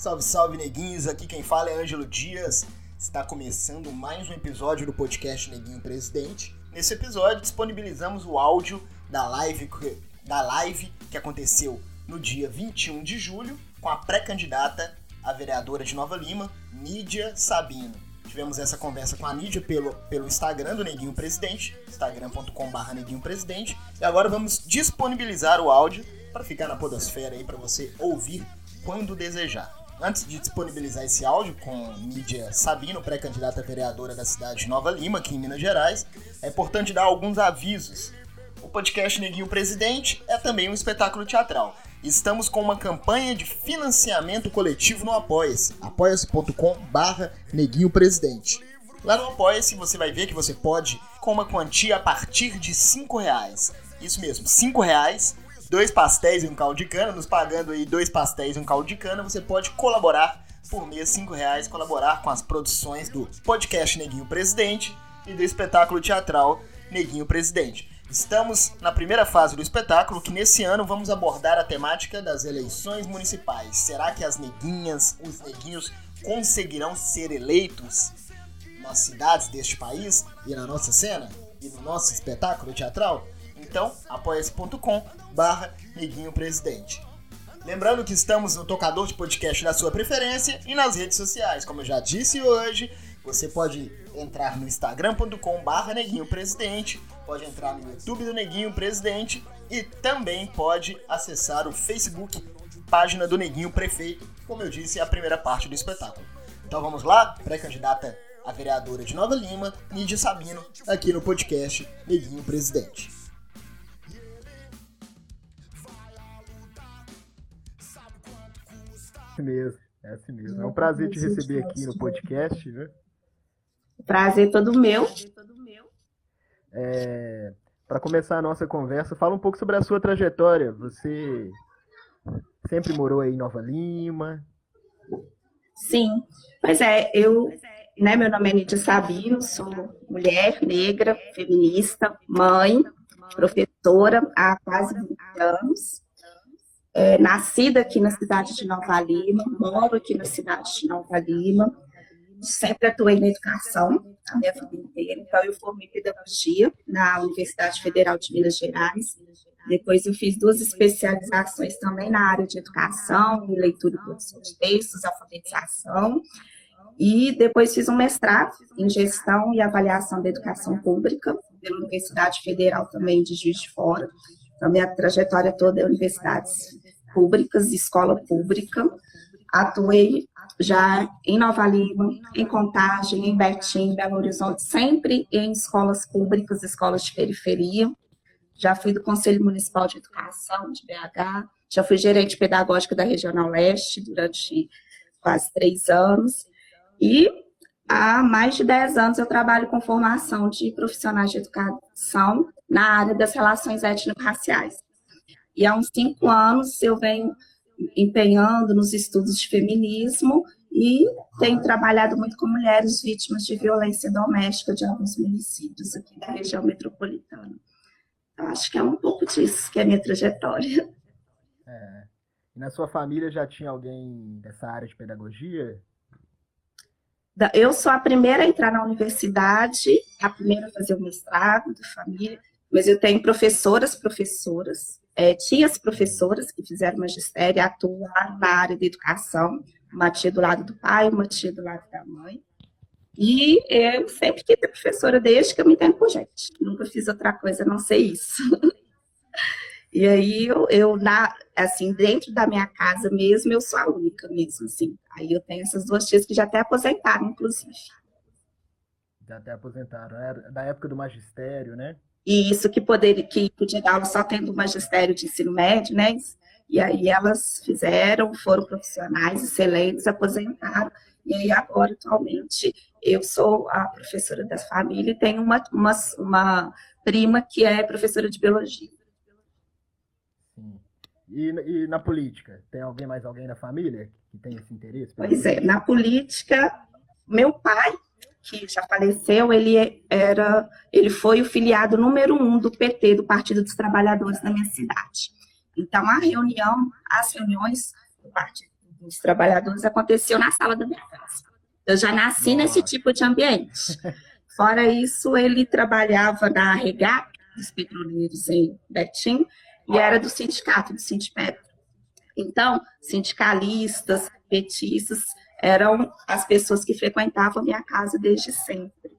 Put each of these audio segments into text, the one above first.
Salve, salve, neguinhos! Aqui quem fala é Ângelo Dias. Está começando mais um episódio do podcast Neguinho Presidente. Nesse episódio, disponibilizamos o áudio da live, da live que aconteceu no dia 21 de julho com a pré-candidata a vereadora de Nova Lima, Nídia Sabino. Tivemos essa conversa com a Nídia pelo, pelo Instagram do Neguinho Presidente, instagram.com.br Neguinho Presidente. E agora vamos disponibilizar o áudio para ficar na podosfera aí para você ouvir quando desejar. Antes de disponibilizar esse áudio com Nídia Sabino, pré-candidata vereadora da cidade de Nova Lima, aqui em Minas Gerais, é importante dar alguns avisos. O podcast Neguinho Presidente é também um espetáculo teatral. Estamos com uma campanha de financiamento coletivo no Apoia-se, apoia-se.com barra Neguinho Presidente. Lá no Apoia-se você vai ver que você pode com uma quantia a partir de 5 reais. Isso mesmo, 5 reais dois pastéis e um caldo de cana, nos pagando aí dois pastéis e um caldo de cana, você pode colaborar por mês cinco reais, colaborar com as produções do podcast Neguinho Presidente e do espetáculo teatral Neguinho Presidente. Estamos na primeira fase do espetáculo, que nesse ano vamos abordar a temática das eleições municipais. Será que as neguinhas, os neguinhos conseguirão ser eleitos nas cidades deste país e na nossa cena e no nosso espetáculo teatral? Então, apoia-se.com barra Neguinho Presidente. Lembrando que estamos no tocador de podcast da sua preferência e nas redes sociais. Como eu já disse hoje, você pode entrar no instagram.com barra Neguinho Presidente, pode entrar no YouTube do Neguinho Presidente e também pode acessar o Facebook, página do Neguinho Prefeito, como eu disse, é a primeira parte do espetáculo. Então vamos lá, pré-candidata a vereadora de Nova Lima, Nídia Sabino, aqui no podcast Neguinho Presidente. Assim mesmo. É assim mesmo. É um prazer te receber aqui no podcast, né? Prazer todo meu. É, Para começar a nossa conversa, fala um pouco sobre a sua trajetória. Você sempre morou aí em Nova Lima? Sim, pois é, eu, né, meu nome é Nidia Sabino, sou mulher negra, feminista, mãe, professora há quase 20 anos é, nascida aqui na cidade de Nova Lima, moro aqui na cidade de Nova Lima, sempre atuei na educação a minha vida inteira, então eu formei pedagogia na Universidade Federal de Minas Gerais, depois eu fiz duas especializações também na área de educação, leitura e produção de textos, alfabetização, e depois fiz um mestrado em gestão e avaliação da educação pública pela Universidade Federal também de Juiz de Fora, a minha trajetória toda é universidades públicas, escola pública. Atuei já em Nova Lima, em Contagem, em Betim, Belo Horizonte, sempre em escolas públicas, escolas de periferia. Já fui do Conselho Municipal de Educação de BH, já fui gerente pedagógica da Regional Leste durante quase três anos. E há mais de dez anos eu trabalho com formação de profissionais de educação na área das relações étnico-raciais. E há uns cinco anos eu venho empenhando nos estudos de feminismo e tenho trabalhado muito com mulheres vítimas de violência doméstica de alguns municípios aqui da região metropolitana. Eu acho que é um pouco disso que é a minha trajetória. É. E na sua família já tinha alguém dessa área de pedagogia? Eu sou a primeira a entrar na universidade, a primeira a fazer o mestrado da família mas eu tenho professoras, professoras, é, tias professoras que fizeram magistério, atuaram na área de educação, uma tia do lado do pai, uma tia do lado da mãe. E eu sempre quis ser professora desde que eu me entendo por gente. Nunca fiz outra coisa a não ser isso. e aí eu, eu, na, assim, dentro da minha casa mesmo, eu sou a única mesmo, assim. Aí eu tenho essas duas tias que já até aposentaram, inclusive. Já até aposentaram. É da época do magistério, né? E isso que poderia que podia dar aula só tendo o magistério de ensino médio, né? E aí elas fizeram, foram profissionais excelentes, aposentaram. E aí agora, atualmente, eu sou a professora da família e tenho uma, uma, uma prima que é professora de biologia. E, e na política, tem alguém mais alguém na família que tem esse interesse? Pois é, na política, meu pai que já faleceu, ele era, ele foi o filiado número um do PT, do Partido dos Trabalhadores da minha cidade. Então, a reunião, as reuniões do Partido dos trabalhadores aconteciam na sala da minha casa. Eu já nasci Nossa. nesse tipo de ambiente. Fora isso, ele trabalhava na regata dos petroleiros em Betim e era do sindicato, do Sindipetro. Então, sindicalistas, petistas, eram as pessoas que frequentavam minha casa desde sempre.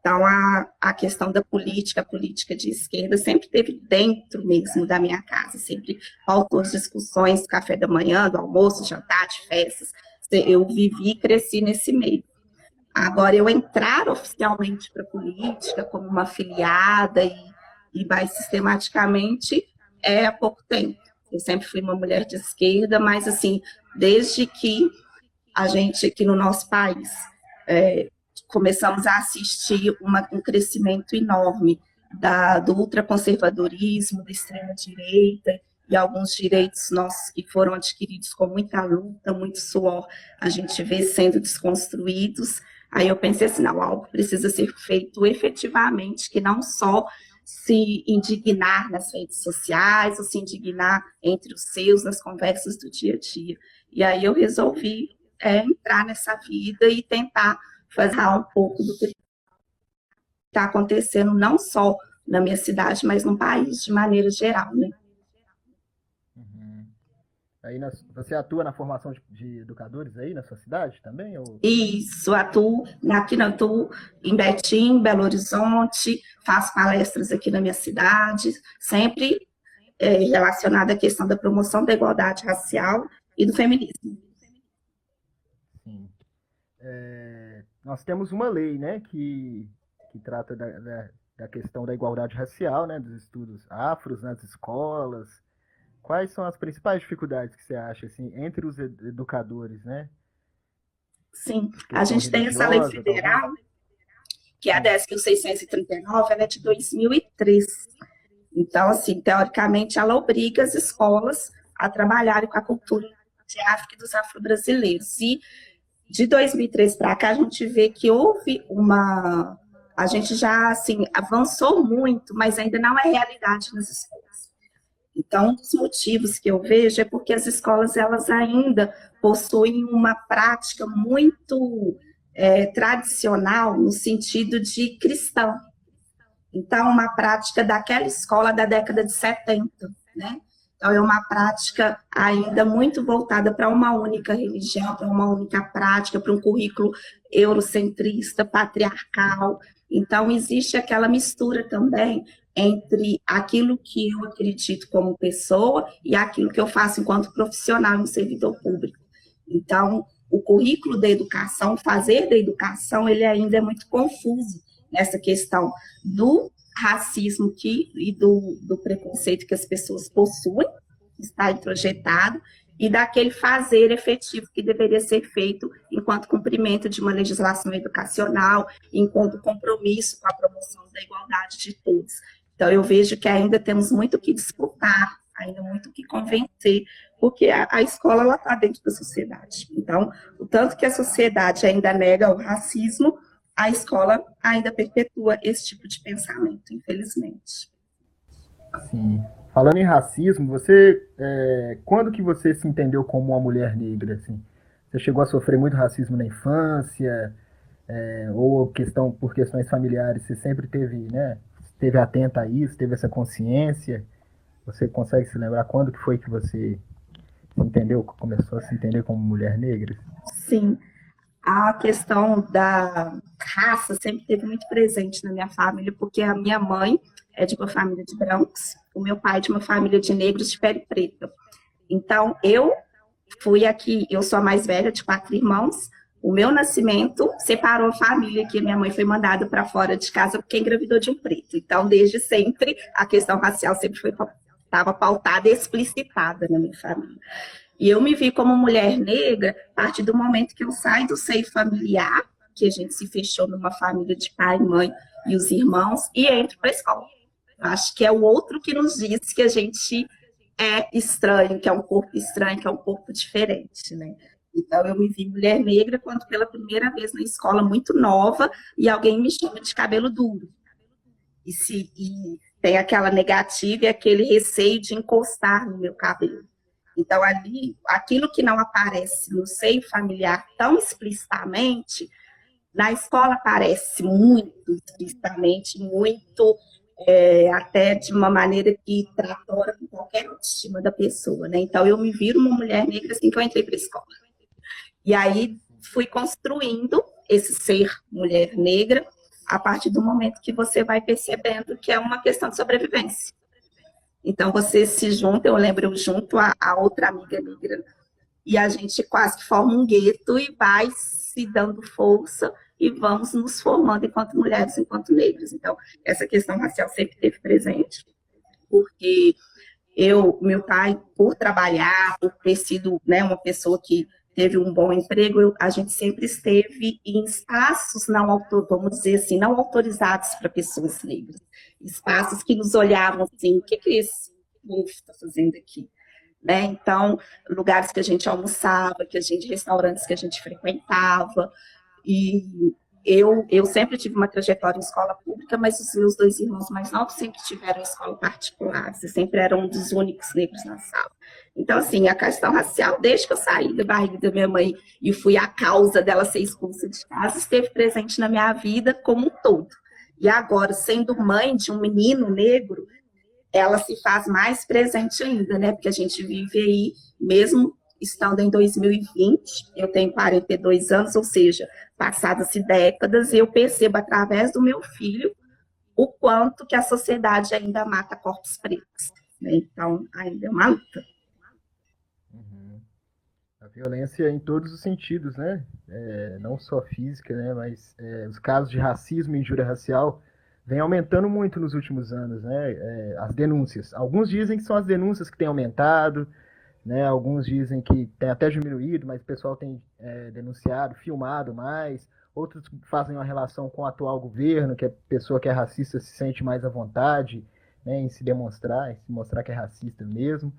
Então, a, a questão da política, a política de esquerda, sempre teve dentro mesmo da minha casa, sempre faltou discussões café da manhã, do almoço, jantar, de festas. Eu vivi e cresci nesse meio. Agora, eu entrar oficialmente para a política como uma filiada e, e mais sistematicamente é há pouco tempo. Eu sempre fui uma mulher de esquerda, mas assim, desde que a gente aqui no nosso país é, começamos a assistir uma, um crescimento enorme da, do ultraconservadorismo, da extrema-direita, e alguns direitos nossos que foram adquiridos com muita luta, muito suor, a gente vê sendo desconstruídos. Aí eu pensei assim, não, algo precisa ser feito efetivamente, que não só se indignar nas redes sociais, ou se indignar entre os seus, nas conversas do dia a dia. E aí eu resolvi é, entrar nessa vida e tentar fazer um pouco do que está acontecendo, não só na minha cidade, mas no país de maneira geral, né? Uhum. Aí você atua na formação de, de, educadores aí na sua cidade também? Ou... Isso, atuo aqui na atuo em Betim, Belo Horizonte, faço palestras aqui na minha cidade, sempre é, relacionada à questão da promoção da igualdade racial e do feminismo. É nós temos uma lei, né, que, que trata da, da, da, questão da igualdade racial, né, dos estudos afros nas escolas. Quais são as principais dificuldades que você acha, assim, entre os educadores, né? Sim, a gente tem essa lei federal, que é a 10.639, ela é de 2003. Então, assim, teoricamente, ela obriga as escolas a trabalharem com a cultura de África e dos afro-brasileiros. E de 2003 para cá, a gente vê que houve uma. A gente já assim, avançou muito, mas ainda não é realidade nas escolas. Então, um dos motivos que eu vejo é porque as escolas elas ainda possuem uma prática muito é, tradicional no sentido de cristão. Então, uma prática daquela escola da década de 70, né? Então, é uma prática ainda muito voltada para uma única religião, para uma única prática, para um currículo eurocentrista, patriarcal. Então, existe aquela mistura também entre aquilo que eu acredito como pessoa e aquilo que eu faço enquanto profissional, um servidor público. Então, o currículo da educação, fazer da educação, ele ainda é muito confuso nessa questão do racismo que, e do, do preconceito que as pessoas possuem, está introjetado, e daquele fazer efetivo que deveria ser feito enquanto cumprimento de uma legislação educacional, enquanto compromisso com a promoção da igualdade de todos. Então, eu vejo que ainda temos muito que disputar, ainda muito que convencer, porque a, a escola está dentro da sociedade. Então, o tanto que a sociedade ainda nega o racismo, a escola ainda perpetua esse tipo de pensamento, infelizmente. Sim. Falando em racismo, você, é, quando que você se entendeu como uma mulher negra? Assim? Você chegou a sofrer muito racismo na infância? É, ou questão por questões familiares, você sempre teve, né, esteve atenta a isso, teve essa consciência? Você consegue se lembrar quando que foi que você se entendeu, começou a se entender como mulher negra? Sim a questão da raça sempre teve muito presente na minha família, porque a minha mãe é de uma família de brancos, o meu pai de uma família de negros de pele preta. Então, eu fui aqui, eu sou a mais velha de quatro irmãos, o meu nascimento separou a família, que minha mãe foi mandada para fora de casa porque engravidou de um preto. Então, desde sempre, a questão racial sempre foi estava pautada e explicitada na minha família. E eu me vi como mulher negra a partir do momento que eu saio do seio familiar, que a gente se fechou numa família de pai, mãe e os irmãos, e entro para a escola. Acho que é o outro que nos diz que a gente é estranho, que é um corpo estranho, que é um corpo diferente, né? Então, eu me vi mulher negra quando pela primeira vez na escola, muito nova, e alguém me chama de cabelo duro. E, se, e tem aquela negativa e aquele receio de encostar no meu cabelo. Então, ali, aquilo que não aparece no seio familiar tão explicitamente, na escola aparece muito explicitamente, muito é, até de uma maneira que tratora com qualquer autoestima da pessoa, né? Então, eu me viro uma mulher negra assim que eu entrei para a escola. E aí, fui construindo esse ser mulher negra a partir do momento que você vai percebendo que é uma questão de sobrevivência. Então, você se junta, eu lembro, eu junto a, a outra amiga negra, e a gente quase que forma um gueto e vai se dando força e vamos nos formando enquanto mulheres, enquanto negras. Então, essa questão racial sempre esteve presente, porque eu, meu pai, por trabalhar, por ter sido né, uma pessoa que teve um bom emprego, eu, a gente sempre esteve em espaços não vamos dizer assim, não autorizados para pessoas negras. Espaços que nos olhavam assim, o que, que esse povo está fazendo aqui? Né? Então, lugares que a gente almoçava, que a gente, restaurantes que a gente frequentava, e eu, eu sempre tive uma trajetória em escola pública, mas os meus dois irmãos mais novos sempre tiveram escola particular, você sempre era um dos únicos negros na sala. Então, assim, a questão racial, desde que eu saí da barriga da minha mãe e fui a causa dela ser expulsa de casa, esteve presente na minha vida como um todo. E agora, sendo mãe de um menino negro, ela se faz mais presente ainda, né? Porque a gente vive aí, mesmo estando em 2020, eu tenho 42 anos, ou seja, passadas-se décadas, eu percebo através do meu filho o quanto que a sociedade ainda mata corpos pretos. Né? Então, ainda é uma luta. Uhum. A violência em todos os sentidos, né? É, não só física, né? Mas é, os casos de racismo e injúria racial vem aumentando muito nos últimos anos, né? É, as denúncias. Alguns dizem que são as denúncias que têm aumentado, né? Alguns dizem que tem até diminuído, mas o pessoal tem é, denunciado, filmado mais. Outros fazem uma relação com o atual governo, que a pessoa que é racista se sente mais à vontade né, em se demonstrar, em se mostrar que é racista mesmo.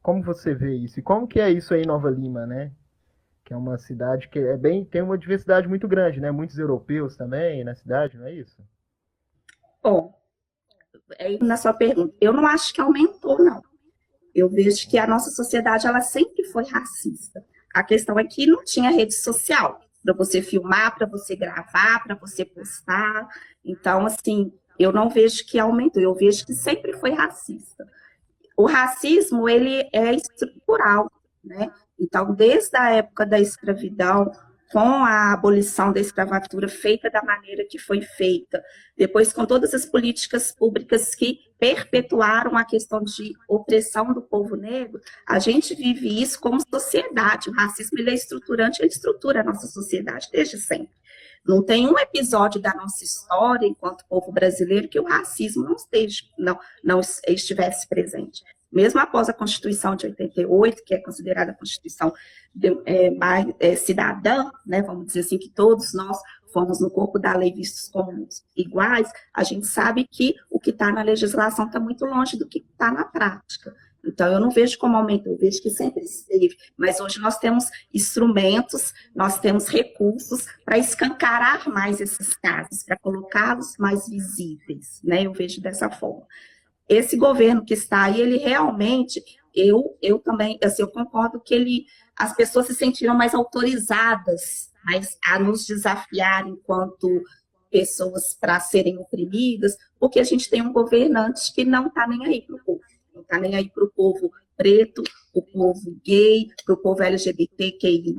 Como você vê isso? E como que é isso aí em Nova Lima, né? Que é uma cidade que é bem tem uma diversidade muito grande, né? Muitos europeus também na cidade, não é isso? Bom, na sua pergunta, eu não acho que aumentou, não. Eu vejo que a nossa sociedade ela sempre foi racista. A questão é que não tinha rede social para você filmar, para você gravar, para você postar. Então, assim, eu não vejo que aumentou, eu vejo que sempre foi racista. O racismo, ele é estrutural, né? Então, desde a época da escravidão, com a abolição da escravatura feita da maneira que foi feita, depois com todas as políticas públicas que perpetuaram a questão de opressão do povo negro, a gente vive isso como sociedade. O racismo ele é estruturante, ele estrutura a nossa sociedade desde sempre. Não tem um episódio da nossa história, enquanto povo brasileiro, que o racismo não, esteja, não, não estivesse presente mesmo após a Constituição de 88, que é considerada a Constituição de, é, mais é, cidadã, né, vamos dizer assim, que todos nós fomos no corpo da lei vistos como iguais, a gente sabe que o que está na legislação está muito longe do que está na prática. Então, eu não vejo como aumentou, eu vejo que sempre esteve. Mas hoje nós temos instrumentos, nós temos recursos para escancarar mais esses casos, para colocá-los mais visíveis, né? Eu vejo dessa forma esse governo que está aí, ele realmente, eu, eu também, assim, eu concordo que ele, as pessoas se sentiram mais autorizadas mais a nos desafiar enquanto pessoas para serem oprimidas, porque a gente tem um governante que não está nem aí para o povo, não está nem aí para o povo preto, para o povo gay, para o povo LGBTQI+,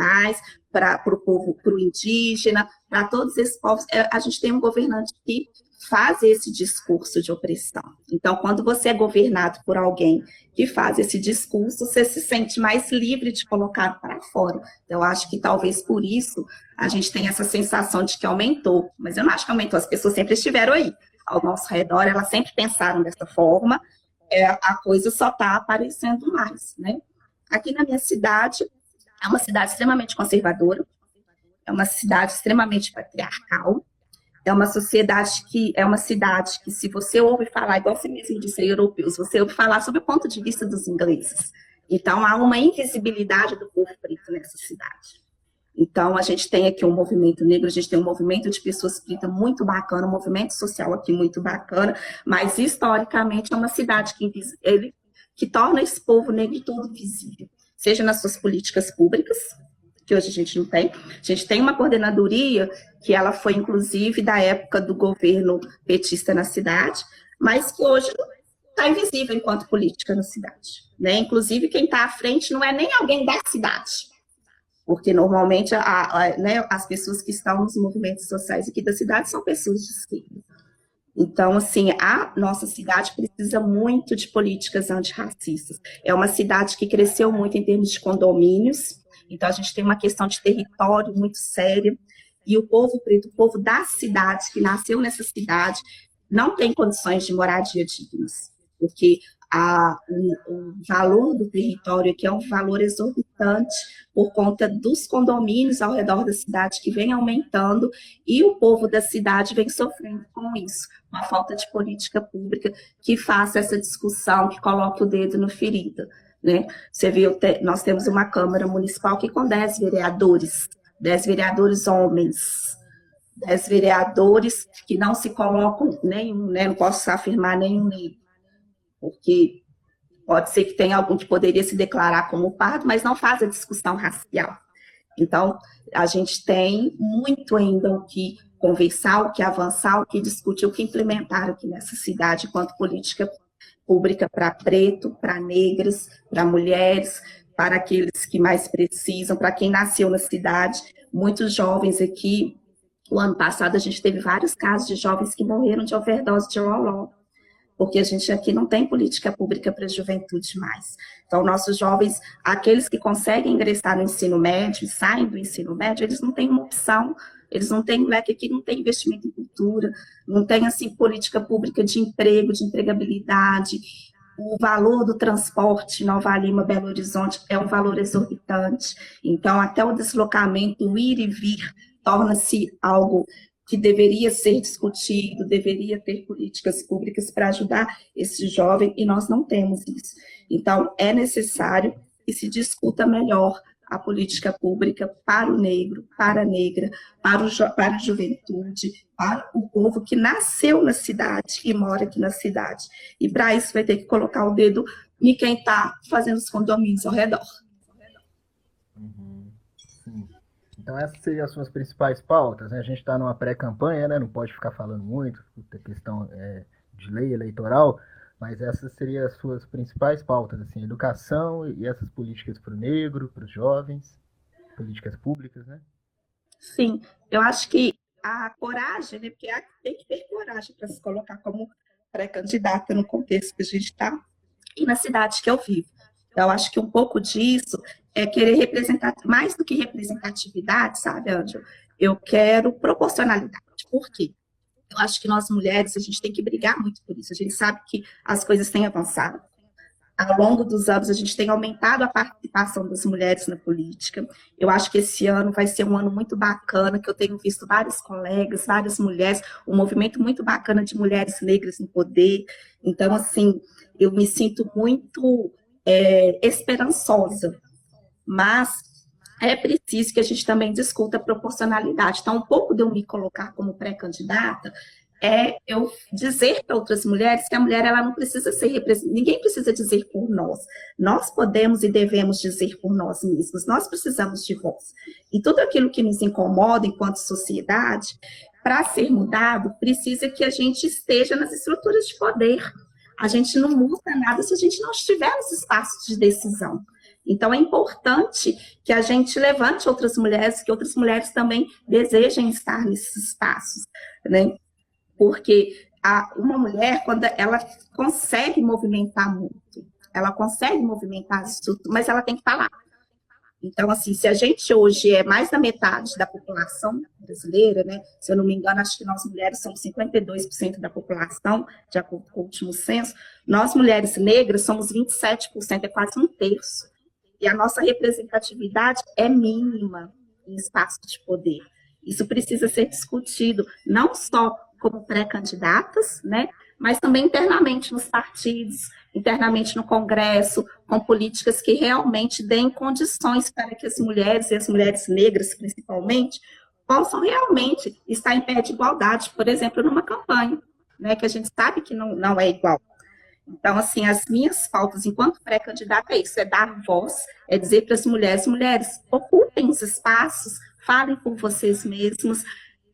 para o povo, para o indígena, para todos esses povos. É, a gente tem um governante que faz esse discurso de opressão. Então, quando você é governado por alguém que faz esse discurso, você se sente mais livre de colocar para fora. Então, eu acho que talvez por isso a gente tem essa sensação de que aumentou, mas eu não acho que aumentou, as pessoas sempre estiveram aí, ao nosso redor, elas sempre pensaram dessa forma, é, a coisa só está aparecendo mais, né? Aqui na minha cidade, é uma cidade extremamente conservadora, é uma cidade extremamente patriarcal, é uma sociedade que é uma cidade que, se você ouve falar, igual você mesmo disse, europeus, você ouve falar sobre o ponto de vista dos ingleses. Então, há uma invisibilidade do povo preto nessa cidade. Então, a gente tem aqui um movimento negro, a gente tem um movimento de pessoas pretas muito bacana, um movimento social aqui muito bacana, mas historicamente é uma cidade que, ele, que torna esse povo negro todo visível. seja nas suas políticas públicas, que hoje a gente não tem. A gente tem uma coordenadoria que ela foi, inclusive, da época do governo petista na cidade, mas que hoje está invisível enquanto política na cidade. Né? Inclusive, quem está à frente não é nem alguém da cidade, porque normalmente a, a, né, as pessoas que estão nos movimentos sociais aqui da cidade são pessoas de esquerda. Então, assim, a nossa cidade precisa muito de políticas antirracistas. É uma cidade que cresceu muito em termos de condomínios, então a gente tem uma questão de território muito séria, e o povo preto, o povo da cidade, que nasceu nessa cidade, não tem condições de moradia dignas, porque a, o, o, valor do território aqui é um valor exorbitante por conta dos condomínios ao redor da cidade que vem aumentando e o povo da cidade vem sofrendo com isso, uma falta de política pública que faça essa discussão, que coloque o dedo no ferido. Né? Você viu, nós temos uma Câmara Municipal que com 10 vereadores, 10 vereadores homens, 10 vereadores que não se colocam nenhum, né? não posso afirmar nenhum negro, porque pode ser que tenha algum que poderia se declarar como pardo, mas não faz a discussão racial. Então, a gente tem muito ainda o que conversar, o que avançar, o que discutir, o que implementar aqui nessa cidade enquanto política pública para preto, para negras, para mulheres, para aqueles que mais precisam, para quem nasceu na cidade. Muitos jovens aqui, o ano passado a gente teve vários casos de jovens que morreram de overdose de rolol, porque a gente aqui não tem política pública para a juventude mais. Então, nossos jovens, aqueles que conseguem ingressar no ensino médio, saem do ensino médio, eles não têm uma opção eles não têm, moleque aqui não tem investimento em cultura, não tem, assim, política pública de emprego, de empregabilidade, o valor do transporte Nova Lima, Belo Horizonte é um valor exorbitante. Então, até o deslocamento, o ir e vir, torna-se algo que deveria ser discutido, deveria ter políticas públicas para ajudar esse jovem, e nós não temos isso. Então, é necessário que se discuta melhor a política pública para o negro, para a negra, para, o, para a juventude, para o povo que nasceu na cidade e mora aqui na cidade. E para isso vai ter que colocar o dedo em quem está fazendo os condomínios ao redor. Uhum. Então essas seriam as suas principais pautas. Né? A gente está numa pré-campanha, né? não pode ficar falando muito, questão é, de lei eleitoral, mas essas seriam as suas principais pautas, assim, educação e essas políticas para o negro, para os jovens, políticas públicas, né? Sim, eu acho que a coragem, né, porque tem que ter coragem para se colocar como pré-candidata no contexto que a gente está e na cidade que eu vivo. Eu acho que um pouco disso é querer representar, mais do que representatividade, sabe, Ângelo? Eu quero proporcionalidade. Por quê? Eu acho que nós mulheres, a gente tem que brigar muito por isso. A gente sabe que as coisas têm avançado. Ao longo dos anos, a gente tem aumentado a participação das mulheres na política. Eu acho que esse ano vai ser um ano muito bacana, que eu tenho visto vários colegas, várias mulheres, um movimento muito bacana de mulheres negras no poder. Então, assim, eu me sinto muito é, esperançosa. Mas é preciso que a gente também discuta a proporcionalidade. Então, um pouco de eu me colocar como pré-candidata é eu dizer para outras mulheres que a mulher ela não precisa ser representada, ninguém precisa dizer por nós. Nós podemos e devemos dizer por nós mesmos. Nós precisamos de voz. E tudo aquilo que nos incomoda enquanto sociedade, para ser mudado, precisa que a gente esteja nas estruturas de poder. A gente não muda nada se a gente não estiver nos espaços de decisão. Então, é importante que a gente levante outras mulheres, que outras mulheres também desejem estar nesses espaços, né? Porque a, uma mulher, quando ela consegue movimentar muito, ela consegue movimentar isso, mas ela tem que falar. Então, assim, se a gente hoje é mais da metade da população brasileira, né? Se eu não me engano, acho que nós mulheres somos 52% da população, de acordo com o último censo. Nós, mulheres negras, somos 27%, é quase um terço. E a nossa representatividade é mínima em espaço de poder. Isso precisa ser discutido, não só como pré-candidatas, né, mas também internamente nos partidos, internamente no Congresso, com políticas que realmente deem condições para que as mulheres, e as mulheres negras principalmente, possam realmente estar em pé de igualdade, por exemplo, numa campanha, né, que a gente sabe que não, não é igual. Então, assim, as minhas pautas enquanto pré-candidata é isso, é dar voz, é dizer para as mulheres, mulheres, ocupem os espaços, falem por vocês mesmos,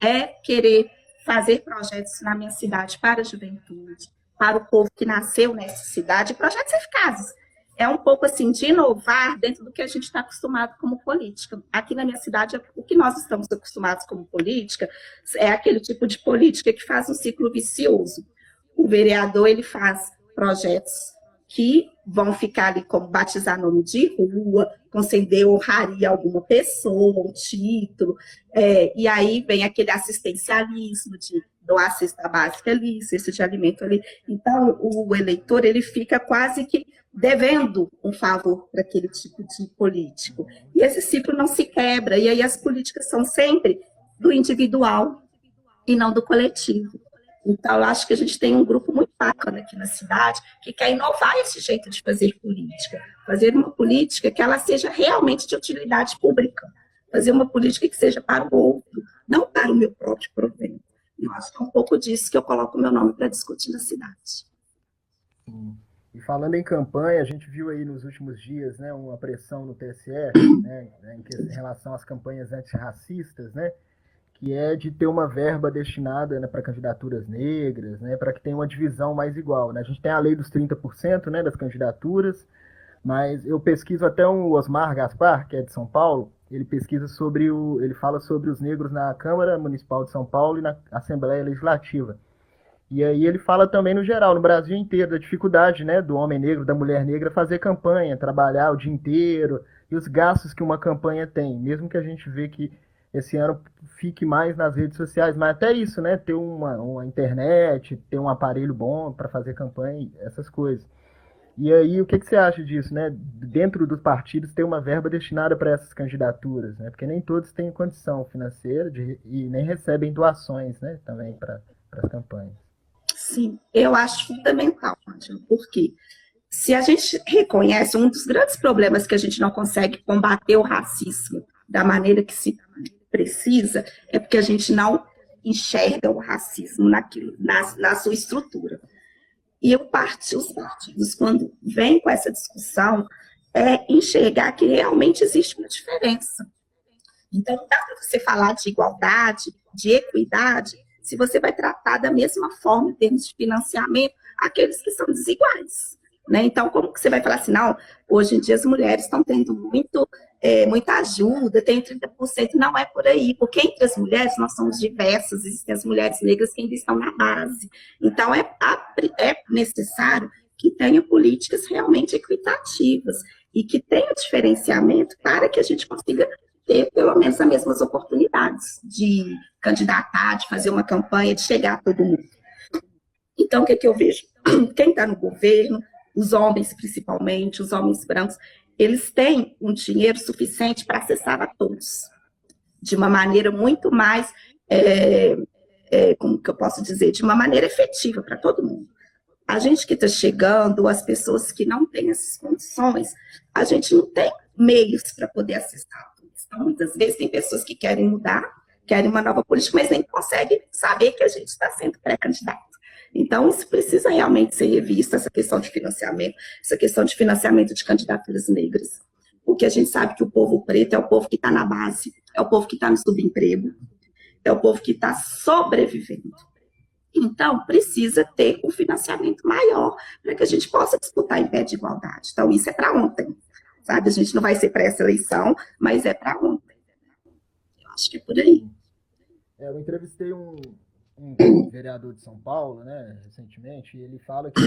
é querer fazer projetos na minha cidade para a juventude, para o povo que nasceu nessa cidade, projetos eficazes. É um pouco assim de inovar dentro do que a gente está acostumado como política. Aqui na minha cidade, o que nós estamos acostumados como política é aquele tipo de política que faz um ciclo vicioso. O vereador ele faz projetos que vão ficar ali como batizar nome de rua, conceder honraria a alguma pessoa, um título, é, e aí vem aquele assistencialismo de doar cesta básica ali, cesta de alimento ali. Então, o eleitor, ele fica quase que devendo um favor para aquele tipo de político. E esse ciclo não se quebra, e aí as políticas são sempre do individual e não do coletivo. Então, eu acho que a gente tem um grupo bacana aqui na cidade que quer inovar esse jeito de fazer política. Fazer uma política que ela seja realmente de utilidade pública. Fazer uma política que seja para o outro, não para o meu próprio provento. Eu acho que é um pouco disso que eu coloco o meu nome para discutir na cidade. Sim. E falando em campanha, a gente viu aí nos últimos dias né, uma pressão no TSE né, em relação às campanhas antirracistas, né? Que é de ter uma verba destinada né, para candidaturas negras, né, para que tenha uma divisão mais igual. Né? A gente tem a lei dos 30% né, das candidaturas, mas eu pesquiso até o Osmar Gaspar, que é de São Paulo, ele pesquisa sobre o. ele fala sobre os negros na Câmara Municipal de São Paulo e na Assembleia Legislativa. E aí ele fala também no geral, no Brasil inteiro, da dificuldade né, do homem negro, da mulher negra fazer campanha, trabalhar o dia inteiro, e os gastos que uma campanha tem, mesmo que a gente vê que esse ano fique mais nas redes sociais, mas até isso, né? Ter uma, uma internet, ter um aparelho bom para fazer campanha, essas coisas. E aí, o que, que você acha disso, né? Dentro dos partidos ter uma verba destinada para essas candidaturas, né? Porque nem todos têm condição financeira de, e nem recebem doações, né? Também para as campanhas. Sim, eu acho fundamental, porque se a gente reconhece um dos grandes problemas que a gente não consegue combater o racismo da maneira que se precisa, é porque a gente não enxerga o racismo naquilo, na, na sua estrutura. E eu parti, os partidos, quando vêm com essa discussão, é enxergar que realmente existe uma diferença. Então, dá para você falar de igualdade, de equidade, se você vai tratar da mesma forma, em termos de financiamento, aqueles que são desiguais. Né? Então, como que você vai falar assim, não, hoje em dia as mulheres estão tendo muito é, muita ajuda, tem 30%, não é por aí, porque entre as mulheres nós somos diversas, existem as mulheres negras que ainda estão na base. Então, é, é necessário que tenha políticas realmente equitativas e que tenha diferenciamento para que a gente consiga ter pelo menos as mesmas oportunidades de candidatar, de fazer uma campanha, de chegar a todo mundo. Então, o que, é que eu vejo? Quem está no governo, os homens principalmente, os homens brancos, eles têm um dinheiro suficiente para acessar a todos, de uma maneira muito mais, é, é, como que eu posso dizer, de uma maneira efetiva para todo mundo. A gente que está chegando, as pessoas que não têm essas condições, a gente não tem meios para poder acessar todos. Então, muitas vezes tem pessoas que querem mudar, querem uma nova política, mas nem conseguem saber que a gente está sendo pré-candidato. Então, isso precisa realmente ser revisto, essa questão de financiamento, essa questão de financiamento de candidaturas negras. Porque a gente sabe que o povo preto é o povo que está na base, é o povo que está no subemprego, é o povo que está sobrevivendo. Então, precisa ter um financiamento maior para que a gente possa disputar em pé de igualdade. Então, isso é para ontem, sabe? A gente não vai ser para essa eleição, mas é para ontem. Eu acho que é por aí. É, eu entrevistei um, um vereador de São Paulo, né, recentemente, e ele fala que,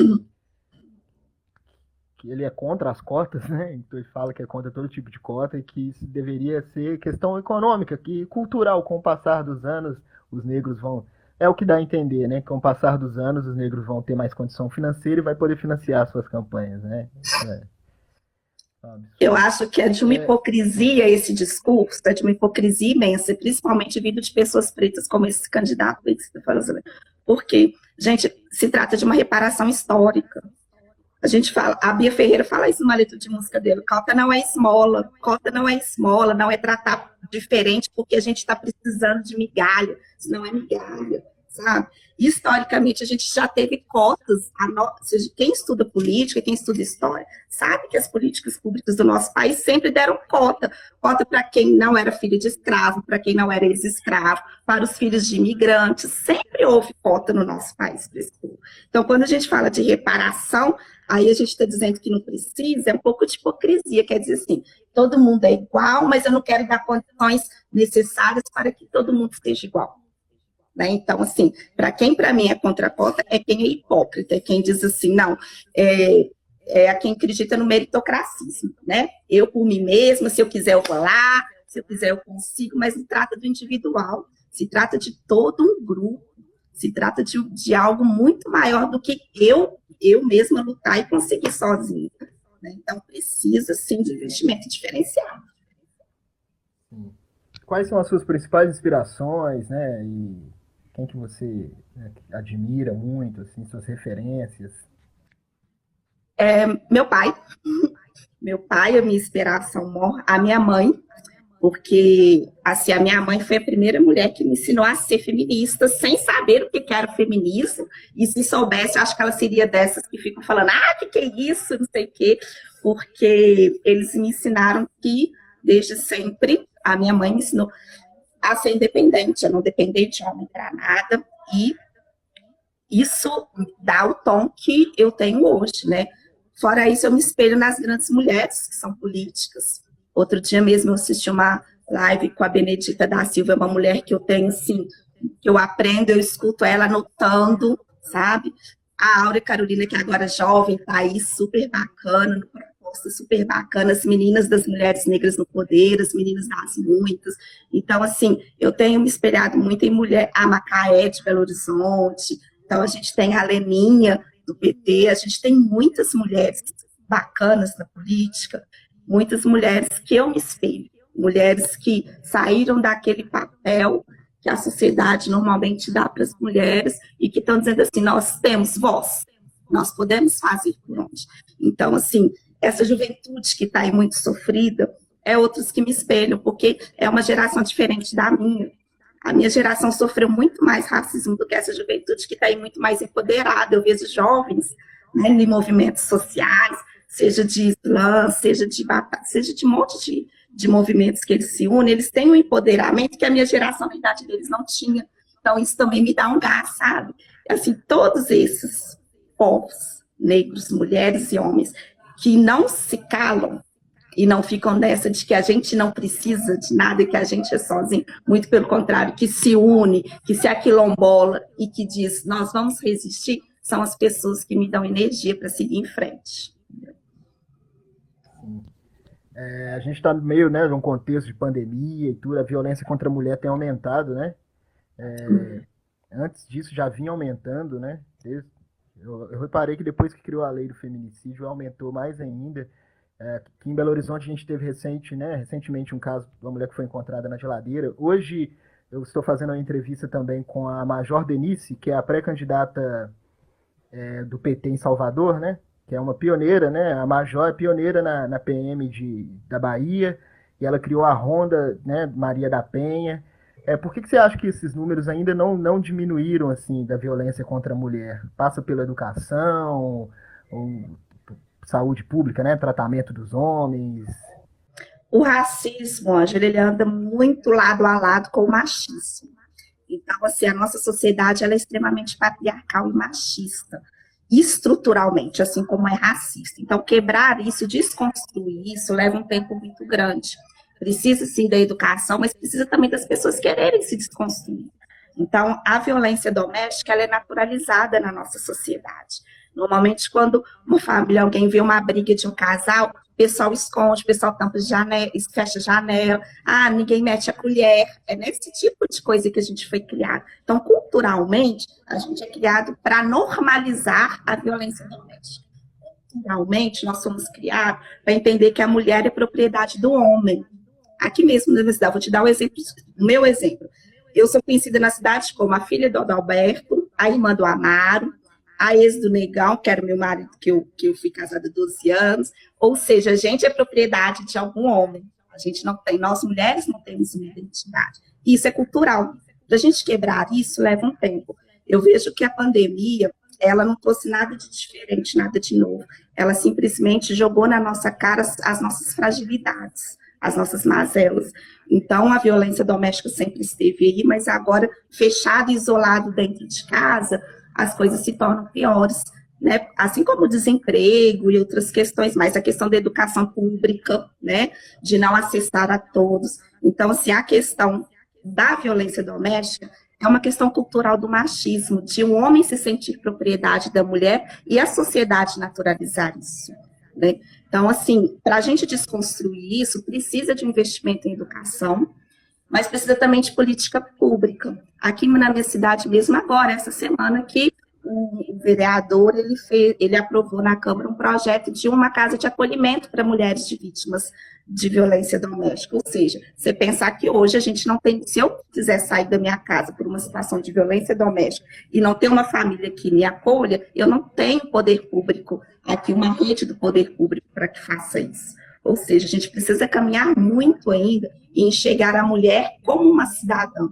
que ele é contra as cotas, né? Então ele fala que é contra todo tipo de cota e que isso deveria ser questão econômica, que cultural, com o passar dos anos, os negros vão é o que dá a entender, né? Com o passar dos anos, os negros vão ter mais condição financeira e vai poder financiar suas campanhas, né? É. Eu acho que é de uma é. hipocrisia esse discurso, é de uma hipocrisia imensa, principalmente vindo de pessoas pretas como esse candidato que você está falando. Porque, gente, se trata de uma reparação histórica. A gente fala, a Bia Ferreira fala isso numa letra de música dele, cota não é esmola, cota não é esmola, não é tratar diferente porque a gente está precisando de migalha, isso não é migalha, sabe? Historicamente, a gente já teve cotas, quem estuda política, quem estuda história, sabe que as políticas públicas do nosso país sempre deram cota. Cota para quem não era filho de escravo, para quem não era ex-escravo, para os filhos de imigrantes, sempre houve cota no nosso país. Então, quando a gente fala de reparação, aí a gente está dizendo que não precisa, é um pouco de hipocrisia, quer dizer assim, todo mundo é igual, mas eu não quero dar condições necessárias para que todo mundo esteja igual. Né? Então, assim, para quem para mim é contra a cota, é quem é hipócrita, é quem diz assim, não, é, é a quem acredita no meritocracismo, né? Eu por mim mesma, se eu quiser eu vou lá, se eu quiser eu consigo, mas se trata do individual, se trata de todo um grupo, se trata de, de algo muito maior do que eu, eu mesma lutar e conseguir sozinha. Né? Então, precisa, sim, de investimento diferenciado. Quais são as suas principais inspirações, né? E quem que você né, admira muito, assim, suas referências? É, meu pai. Meu pai é minha inspiração. A minha mãe, porque assim, a minha mãe foi a primeira mulher que me ensinou a ser feminista, sem saber o que era feminismo, e se soubesse, acho que ela seria dessas que ficam falando, ah, o que, que é isso, não sei o quê, porque eles me ensinaram que, desde sempre, a minha mãe me ensinou a ser independente, a não depender de homem para nada, e isso dá o tom que eu tenho hoje, né? Fora isso, eu me espelho nas grandes mulheres que são políticas. Outro dia mesmo eu assisti uma live com a Benedita da Silva, uma mulher que eu tenho, assim, que eu aprendo, eu escuto ela anotando, sabe? A Áurea Carolina, que agora é jovem, tá aí super bacana, no proposta super bacana, as meninas das mulheres negras no poder, as meninas das muitas. Então, assim, eu tenho me espelhado muito em mulher, a Macaé de Belo Horizonte, então a gente tem a Leninha do PT, a gente tem muitas mulheres bacanas na política, muitas mulheres que eu me espelho, mulheres que saíram daquele papel que a sociedade normalmente dá para as mulheres e que estão dizendo assim, nós temos voz, nós podemos fazer por onde. Então, assim, essa juventude que está aí muito sofrida, é outros que me espelham, porque é uma geração diferente da minha. A minha geração sofreu muito mais racismo do que essa juventude que está aí muito mais empoderada. Eu vejo jovens né, em movimentos sociais, seja de Islã, seja de seja de um monte de, de movimentos que eles se unem, eles têm um empoderamento que a minha geração, a idade deles, não tinha. Então, isso também me dá um gás, sabe? Assim, todos esses povos, negros, mulheres e homens, que não se calam e não ficam nessa de que a gente não precisa de nada e que a gente é sozinho. Muito pelo contrário, que se une, que se aquilombola e que diz, nós vamos resistir, são as pessoas que me dão energia para seguir em frente. É, a gente está meio né, num contexto de pandemia e tudo, a violência contra a mulher tem aumentado, né? É, antes disso já vinha aumentando, né? Desde, eu, eu, reparei que depois que criou a lei do feminicídio, aumentou mais ainda. É, aqui em Belo Horizonte a gente teve recente, né, recentemente um caso de uma mulher que foi encontrada na geladeira. Hoje eu estou fazendo uma entrevista também com a Major Denise, que é a pré-candidata é, do PT em Salvador, né? Que é uma pioneira, né? A Major é pioneira na, na PM de, da Bahia, e ela criou a Ronda, né, Maria da Penha. É, por que, que você acha que esses números ainda não, não diminuíram assim da violência contra a mulher? Passa pela educação, ou saúde pública, né? Tratamento dos homens. O racismo, Angela, ele anda muito lado a lado com o machismo. Então, assim, a nossa sociedade ela é extremamente patriarcal e machista, estruturalmente, assim como é racista. Então, quebrar isso, desconstruir isso, leva um tempo muito grande. Precisa sim da educação, mas precisa também das pessoas quererem se desconstruir. Então, a violência doméstica ela é naturalizada na nossa sociedade. Normalmente, quando uma família, alguém vê uma briga de um casal, o pessoal esconde, o pessoal tampa janela, fecha janela, ah, ninguém mete a colher. É nesse tipo de coisa que a gente foi criado. Então, culturalmente, a gente é criado para normalizar a violência doméstica. Culturalmente, nós somos criados para entender que a mulher é propriedade do homem Aqui mesmo na universidade, vou te dar o um exemplo, o meu exemplo. Eu sou conhecida na cidade como a filha do Adalberto, a irmã do Amaro, a ex do Negão, que era meu marido, que eu, que eu fui casada há 12 anos. Ou seja, a gente é propriedade de algum homem. A gente não tem, nós mulheres não temos uma identidade. Isso é cultural. Para a gente quebrar isso, leva um tempo. Eu vejo que a pandemia, ela não trouxe nada de diferente, nada de novo. Ela simplesmente jogou na nossa cara as nossas fragilidades, as nossas mazelas. Então, a violência doméstica sempre esteve aí, mas agora, fechado isolado dentro de casa, as coisas se tornam piores. Né? Assim como o desemprego e outras questões, mas a questão da educação pública, né? De não acessar a todos. Então, assim, a questão da violência doméstica é uma questão cultural do machismo, de um homem se sentir propriedade da mulher e a sociedade naturalizar isso. Né? Então, assim, para a gente desconstruir isso, precisa de investimento em educação, mas precisa também de política pública. Aqui na minha cidade mesmo, agora, essa semana, que o vereador ele, fez, ele aprovou na Câmara um projeto de uma casa de acolhimento para mulheres de vítimas de violência doméstica. Ou seja, você pensar que hoje a gente não tem, se eu quiser sair da minha casa por uma situação de violência doméstica e não ter uma família que me acolha, eu não tenho poder público aqui, uma rede do poder público para que faça isso. Ou seja, a gente precisa caminhar muito ainda e enxergar a mulher como uma cidadã,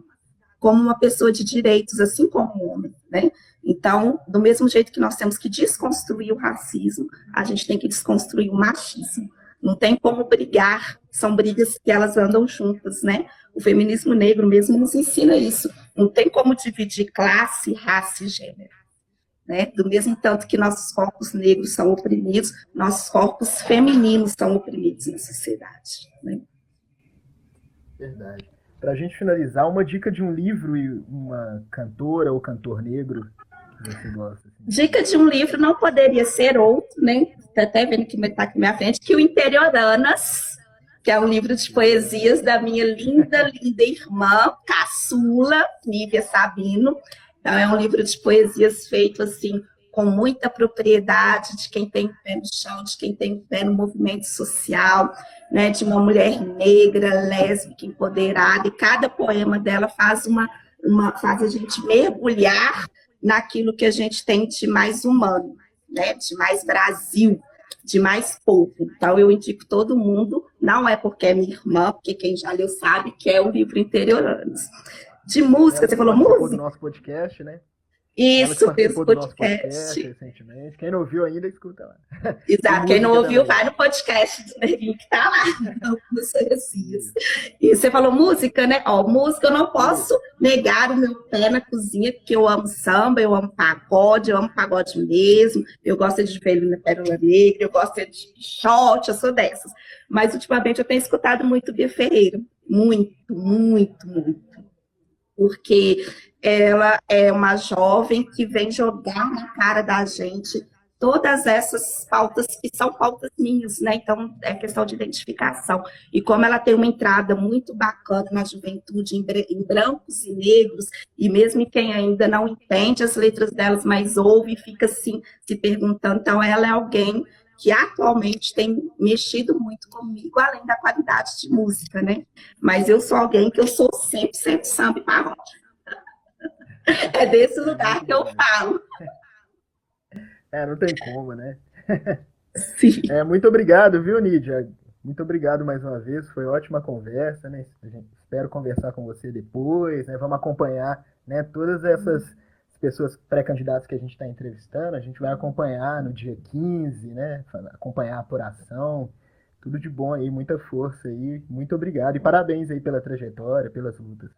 como uma pessoa de direitos, assim como o homem, né? Então, do mesmo jeito que nós temos que desconstruir o racismo, a gente tem que desconstruir o machismo. Não tem como brigar, são brigas que elas andam juntas, né? O feminismo negro mesmo nos ensina isso. Não tem como dividir classe, raça e gênero. Né? Do mesmo tanto que nossos corpos negros são oprimidos, nossos corpos femininos são oprimidos na sociedade. Né? Verdade. Para a gente finalizar, uma dica de um livro e uma cantora ou cantor negro que você gosta. Assim. Dica de um livro não poderia ser outro, né? Tá até vendo que está aqui na minha frente, que o Interioranas, que é um livro de poesias da minha linda, linda irmã, caçula, Nívia Sabino. Então, é um livro de poesias feito assim, com muita propriedade de quem tem pé no chão, de quem tem pé no movimento social, né, de uma mulher negra, lésbica, empoderada, e cada poema dela faz uma, uma faz a gente mergulhar naquilo que a gente tem de mais humano, né, de mais Brasil, de mais povo. Então, eu indico todo mundo, não é porque é minha irmã, porque quem já leu sabe que é o livro Interioranos. De música, você falou música? do nosso podcast, né? Isso, fez podcast. podcast. recentemente. Quem não ouviu ainda, escuta lá. Exato, quem não ouviu, também. vai no podcast do Neguinho que tá lá. e você falou música, né? Ó, música eu não posso negar o meu pé na cozinha, porque eu amo samba, eu amo pagode, eu amo pagode mesmo, eu gosto de velho na Pérola Negra, eu gosto de shot, eu sou dessas. Mas ultimamente eu tenho escutado muito Bia Ferreira. Muito, muito, muito. Porque ela é uma jovem que vem jogar na cara da gente todas essas pautas que são pautas minhas, né? Então, é questão de identificação. E como ela tem uma entrada muito bacana na juventude, em brancos e negros, e mesmo quem ainda não entende as letras delas, mas ouve e fica assim, se perguntando, então ela é alguém que atualmente tem mexido muito comigo, além da qualidade de música, né? Mas eu sou alguém que eu sou sempre, sempre samba e paródia. É desse lugar que eu falo. É, não tem como, né? Sim. É, muito obrigado, viu, Nídia? Muito obrigado mais uma vez, foi ótima conversa, né? espero conversar com você depois, né? Vamos acompanhar né, todas essas pessoas pré-candidatas que a gente está entrevistando, a gente vai acompanhar no dia 15, né? Acompanhar a apuração. Tudo de bom aí, muita força aí, muito obrigado e parabéns aí pela trajetória, pelas lutas.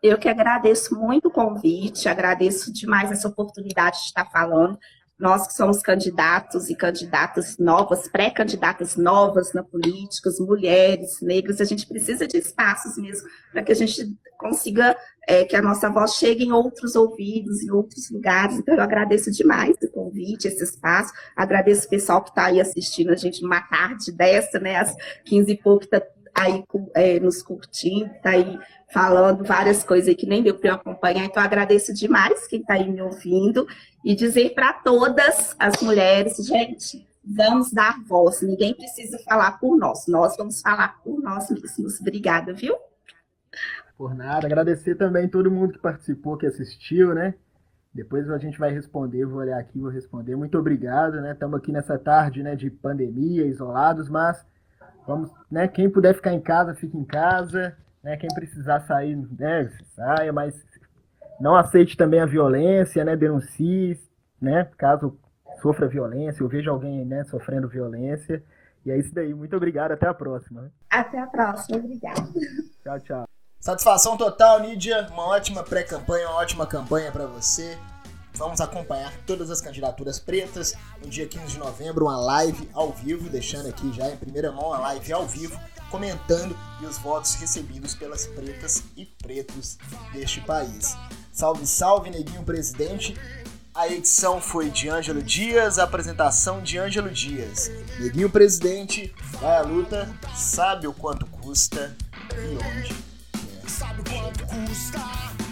Eu que agradeço muito o convite, agradeço demais essa oportunidade de estar falando. Nós que somos candidatos e candidatas novas, pré-candidatas novas na política, mulheres, negras, a gente precisa de espaços mesmo para que a gente consiga é, que a nossa voz chegue em outros ouvidos, em outros lugares. Então, eu agradeço demais o convite, esse espaço. Agradeço o pessoal que está aí assistindo a gente numa tarde dessa, né, às 15 e pouco, está aí é, nos curtindo, está aí falando várias coisas que nem deu para eu acompanhar, então agradeço demais quem está aí me ouvindo e dizer para todas as mulheres, gente, vamos dar voz, ninguém precisa falar por nós, nós vamos falar por nós mesmos. Obrigada, viu? Por nada, agradecer também todo mundo que participou, que assistiu, né? Depois a gente vai responder, vou olhar aqui, vou responder. Muito obrigado, né? Estamos aqui nessa tarde, né, de pandemia, isolados, mas vamos, né, quem puder ficar em casa, fique em casa. Né? Quem precisar sair, né, saia, mas Não aceite também a violência, né? Denuncie, né? Caso sofra violência, ou veja alguém né, sofrendo violência. E é isso daí. Muito obrigado. Até a próxima. Até a próxima. Obrigada. Tchau, tchau. Satisfação total, Nídia. Uma ótima pré-campanha, uma ótima campanha para você. Vamos acompanhar todas as candidaturas pretas no dia 15 de novembro, uma live ao vivo, deixando aqui já em primeira mão a live ao vivo, comentando e os votos recebidos pelas pretas e pretos deste país. Salve, salve, neguinho presidente. A edição foi de Ângelo Dias, a apresentação de Ângelo Dias. Neguinho presidente, vai à luta, sabe o quanto custa e onde quer chegar.